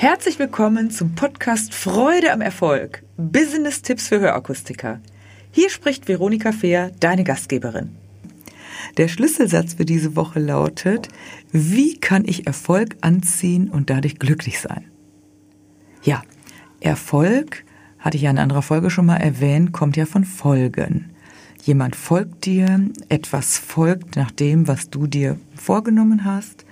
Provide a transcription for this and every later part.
Herzlich willkommen zum Podcast Freude am Erfolg. Business-Tipps für Hörakustiker. Hier spricht Veronika Fehr, deine Gastgeberin. Der Schlüsselsatz für diese Woche lautet, wie kann ich Erfolg anziehen und dadurch glücklich sein? Ja, Erfolg, hatte ich ja in anderer Folge schon mal erwähnt, kommt ja von Folgen. Jemand folgt dir, etwas folgt nach dem, was du dir vorgenommen hast.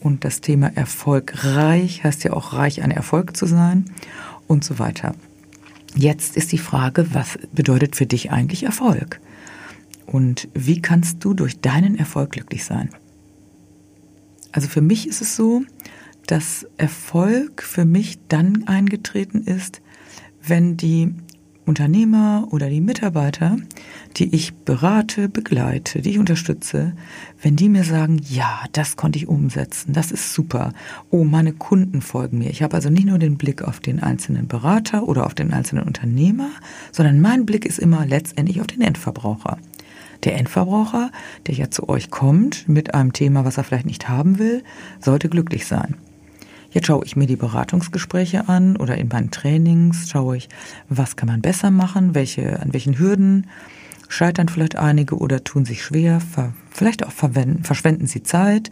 Und das Thema erfolgreich heißt ja auch reich an Erfolg zu sein und so weiter. Jetzt ist die Frage, was bedeutet für dich eigentlich Erfolg? Und wie kannst du durch deinen Erfolg glücklich sein? Also für mich ist es so, dass Erfolg für mich dann eingetreten ist, wenn die Unternehmer oder die Mitarbeiter, die ich berate, begleite, die ich unterstütze, wenn die mir sagen, ja, das konnte ich umsetzen, das ist super. Oh, meine Kunden folgen mir. Ich habe also nicht nur den Blick auf den einzelnen Berater oder auf den einzelnen Unternehmer, sondern mein Blick ist immer letztendlich auf den Endverbraucher. Der Endverbraucher, der ja zu euch kommt mit einem Thema, was er vielleicht nicht haben will, sollte glücklich sein. Jetzt schaue ich mir die Beratungsgespräche an oder in meinen Trainings schaue ich, was kann man besser machen, welche, an welchen Hürden scheitern vielleicht einige oder tun sich schwer, vielleicht auch verschwenden sie Zeit.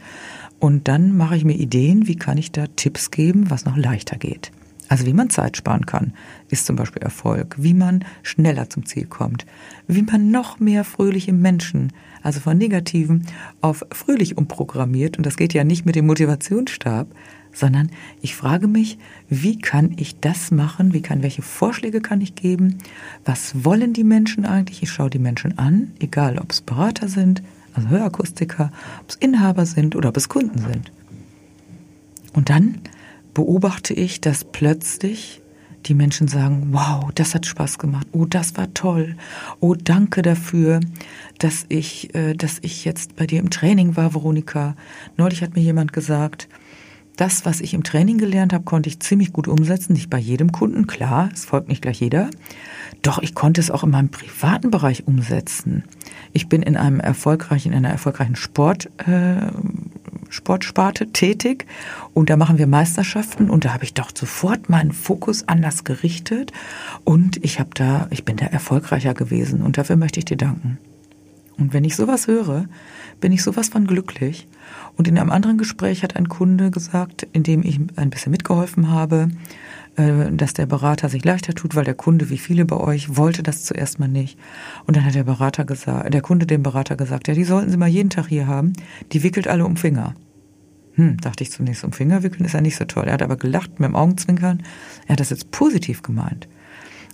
Und dann mache ich mir Ideen, wie kann ich da Tipps geben, was noch leichter geht. Also wie man Zeit sparen kann, ist zum Beispiel Erfolg. Wie man schneller zum Ziel kommt. Wie man noch mehr fröhliche Menschen, also von negativen auf fröhlich umprogrammiert. Und das geht ja nicht mit dem Motivationsstab, sondern ich frage mich, wie kann ich das machen? Wie kann, welche Vorschläge kann ich geben? Was wollen die Menschen eigentlich? Ich schaue die Menschen an, egal ob es Berater sind, also Hörakustiker, ob es Inhaber sind oder ob es Kunden sind. Und dann beobachte ich, dass plötzlich die Menschen sagen, wow, das hat Spaß gemacht, oh, das war toll, oh, danke dafür, dass ich, äh, dass ich jetzt bei dir im Training war, Veronika. Neulich hat mir jemand gesagt, das, was ich im Training gelernt habe, konnte ich ziemlich gut umsetzen. Nicht bei jedem Kunden, klar, es folgt nicht gleich jeder. Doch ich konnte es auch in meinem privaten Bereich umsetzen. Ich bin in einem erfolgreichen, in einer erfolgreichen Sport, äh, Sportsparte tätig und da machen wir Meisterschaften und da habe ich doch sofort meinen Fokus anders gerichtet und ich habe da, ich bin da erfolgreicher gewesen und dafür möchte ich dir danken. Und wenn ich sowas höre, bin ich sowas von glücklich. Und in einem anderen Gespräch hat ein Kunde gesagt, in dem ich ein bisschen mitgeholfen habe, äh, dass der Berater sich leichter tut, weil der Kunde, wie viele bei euch, wollte das zuerst mal nicht. Und dann hat der Berater gesagt, der Kunde dem Berater gesagt, ja, die sollten sie mal jeden Tag hier haben. Die wickelt alle um Finger. Hm, dachte ich zunächst, um Finger wickeln ist ja nicht so toll. Er hat aber gelacht mit dem Augenzwinkern. Er hat das jetzt positiv gemeint.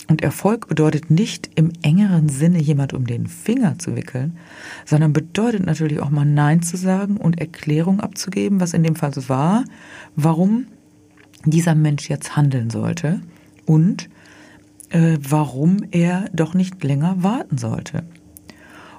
Und Erfolg bedeutet nicht im engeren Sinne jemand um den Finger zu wickeln, sondern bedeutet natürlich auch mal Nein zu sagen und Erklärung abzugeben, was in dem Fall so war, warum dieser Mensch jetzt handeln sollte und äh, warum er doch nicht länger warten sollte.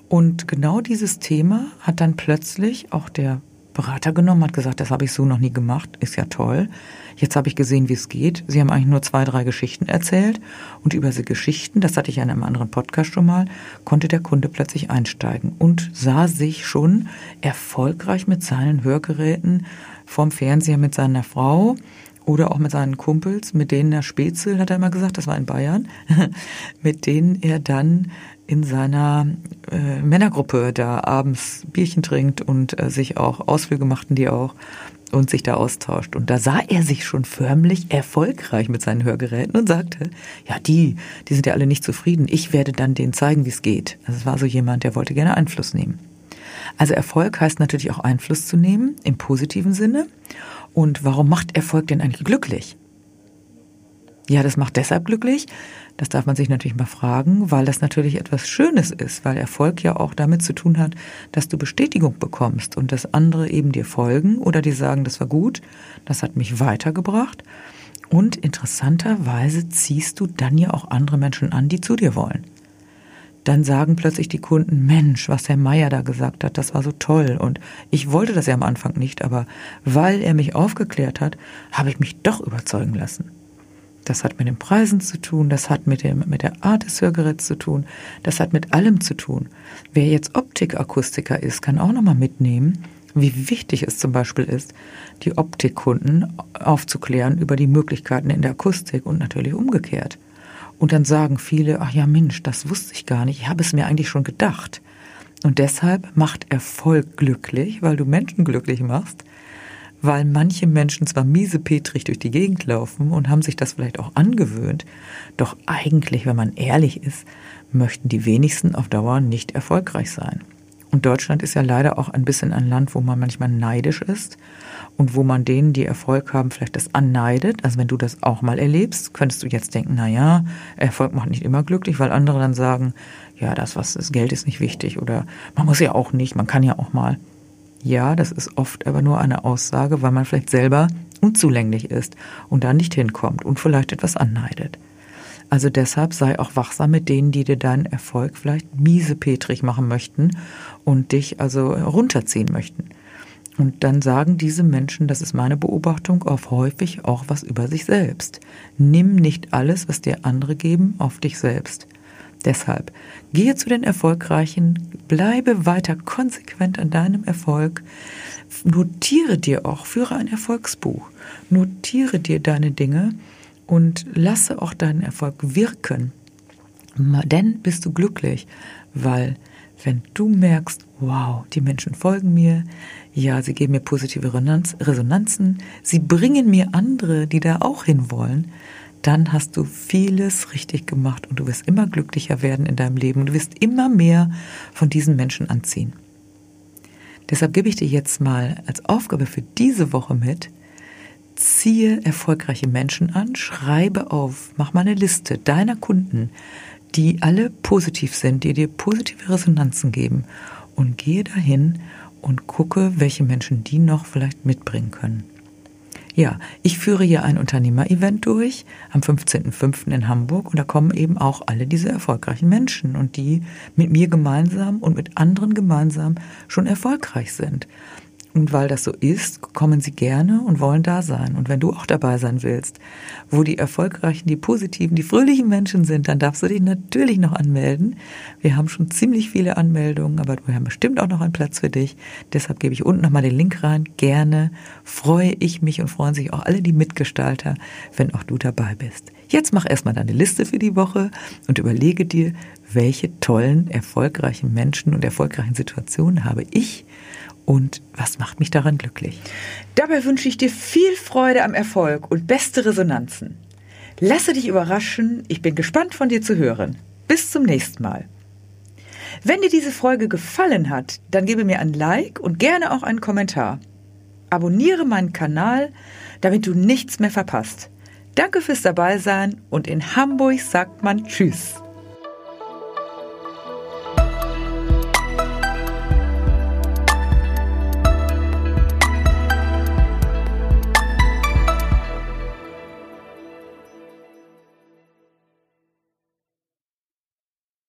Und genau dieses Thema hat dann plötzlich auch der Berater genommen, hat gesagt, das habe ich so noch nie gemacht, ist ja toll. Jetzt habe ich gesehen, wie es geht. Sie haben eigentlich nur zwei, drei Geschichten erzählt und über diese Geschichten, das hatte ich ja in einem anderen Podcast schon mal, konnte der Kunde plötzlich einsteigen und sah sich schon erfolgreich mit seinen Hörgeräten vorm Fernseher mit seiner Frau oder auch mit seinen Kumpels, mit denen er Spätzle, hat er immer gesagt, das war in Bayern, mit denen er dann in seiner äh, Männergruppe da abends Bierchen trinkt und äh, sich auch Ausflüge machten die auch und sich da austauscht. Und da sah er sich schon förmlich erfolgreich mit seinen Hörgeräten und sagte, ja, die, die sind ja alle nicht zufrieden. Ich werde dann denen zeigen, wie es geht. Also es war so jemand, der wollte gerne Einfluss nehmen. Also Erfolg heißt natürlich auch Einfluss zu nehmen im positiven Sinne. Und warum macht Erfolg denn eigentlich glücklich? Ja, das macht deshalb glücklich. Das darf man sich natürlich mal fragen, weil das natürlich etwas Schönes ist, weil Erfolg ja auch damit zu tun hat, dass du Bestätigung bekommst und dass andere eben dir folgen oder dir sagen, das war gut, das hat mich weitergebracht. Und interessanterweise ziehst du dann ja auch andere Menschen an, die zu dir wollen. Dann sagen plötzlich die Kunden, Mensch, was Herr Meier da gesagt hat, das war so toll. Und ich wollte das ja am Anfang nicht, aber weil er mich aufgeklärt hat, habe ich mich doch überzeugen lassen. Das hat mit den Preisen zu tun, das hat mit, dem, mit der Art des Hörgeräts zu tun, das hat mit allem zu tun. Wer jetzt Optikakustiker ist, kann auch nochmal mitnehmen, wie wichtig es zum Beispiel ist, die Optikkunden aufzuklären über die Möglichkeiten in der Akustik und natürlich umgekehrt. Und dann sagen viele, ach ja Mensch, das wusste ich gar nicht, ich habe es mir eigentlich schon gedacht. Und deshalb macht Erfolg glücklich, weil du Menschen glücklich machst, weil manche Menschen zwar miesepetrig durch die Gegend laufen und haben sich das vielleicht auch angewöhnt, doch eigentlich, wenn man ehrlich ist, möchten die wenigsten auf Dauer nicht erfolgreich sein. Und Deutschland ist ja leider auch ein bisschen ein Land, wo man manchmal neidisch ist und wo man denen, die Erfolg haben, vielleicht das anneidet. Also wenn du das auch mal erlebst, könntest du jetzt denken, na ja, Erfolg macht nicht immer glücklich, weil andere dann sagen, ja, das was das Geld ist nicht wichtig oder man muss ja auch nicht, man kann ja auch mal. Ja, das ist oft aber nur eine Aussage, weil man vielleicht selber unzulänglich ist und da nicht hinkommt und vielleicht etwas anneidet. Also deshalb sei auch wachsam mit denen, die dir deinen Erfolg vielleicht miesepetrig machen möchten und dich also runterziehen möchten. Und dann sagen diese Menschen, das ist meine Beobachtung, oft häufig auch was über sich selbst. Nimm nicht alles, was dir andere geben, auf dich selbst. Deshalb gehe zu den Erfolgreichen, bleibe weiter konsequent an deinem Erfolg, notiere dir auch, führe ein Erfolgsbuch, notiere dir deine Dinge und lasse auch deinen Erfolg wirken. Denn bist du glücklich, weil wenn du merkst, wow, die Menschen folgen mir, ja, sie geben mir positive Resonanzen, sie bringen mir andere, die da auch hinwollen, dann hast du vieles richtig gemacht und du wirst immer glücklicher werden in deinem Leben und du wirst immer mehr von diesen Menschen anziehen. Deshalb gebe ich dir jetzt mal als Aufgabe für diese Woche mit, ziehe erfolgreiche Menschen an, schreibe auf, mach mal eine Liste deiner Kunden, die alle positiv sind, die dir positive Resonanzen geben und gehe dahin und gucke, welche Menschen die noch vielleicht mitbringen können. Ja, ich führe hier ein Unternehmer-Event durch am 15.05. in Hamburg und da kommen eben auch alle diese erfolgreichen Menschen und die mit mir gemeinsam und mit anderen gemeinsam schon erfolgreich sind. Und weil das so ist, kommen sie gerne und wollen da sein. Und wenn du auch dabei sein willst, wo die erfolgreichen, die positiven, die fröhlichen Menschen sind, dann darfst du dich natürlich noch anmelden. Wir haben schon ziemlich viele Anmeldungen, aber wir haben bestimmt auch noch einen Platz für dich. Deshalb gebe ich unten nochmal den Link rein. Gerne freue ich mich und freuen sich auch alle die Mitgestalter, wenn auch du dabei bist. Jetzt mach erstmal deine Liste für die Woche und überlege dir, welche tollen, erfolgreichen Menschen und erfolgreichen Situationen habe ich und was macht mich daran glücklich? Dabei wünsche ich dir viel Freude am Erfolg und beste Resonanzen. Lasse dich überraschen, ich bin gespannt von dir zu hören. Bis zum nächsten Mal. Wenn dir diese Folge gefallen hat, dann gebe mir ein Like und gerne auch einen Kommentar. Abonniere meinen Kanal, damit du nichts mehr verpasst. Danke fürs Dabeisein und in Hamburg sagt man Tschüss.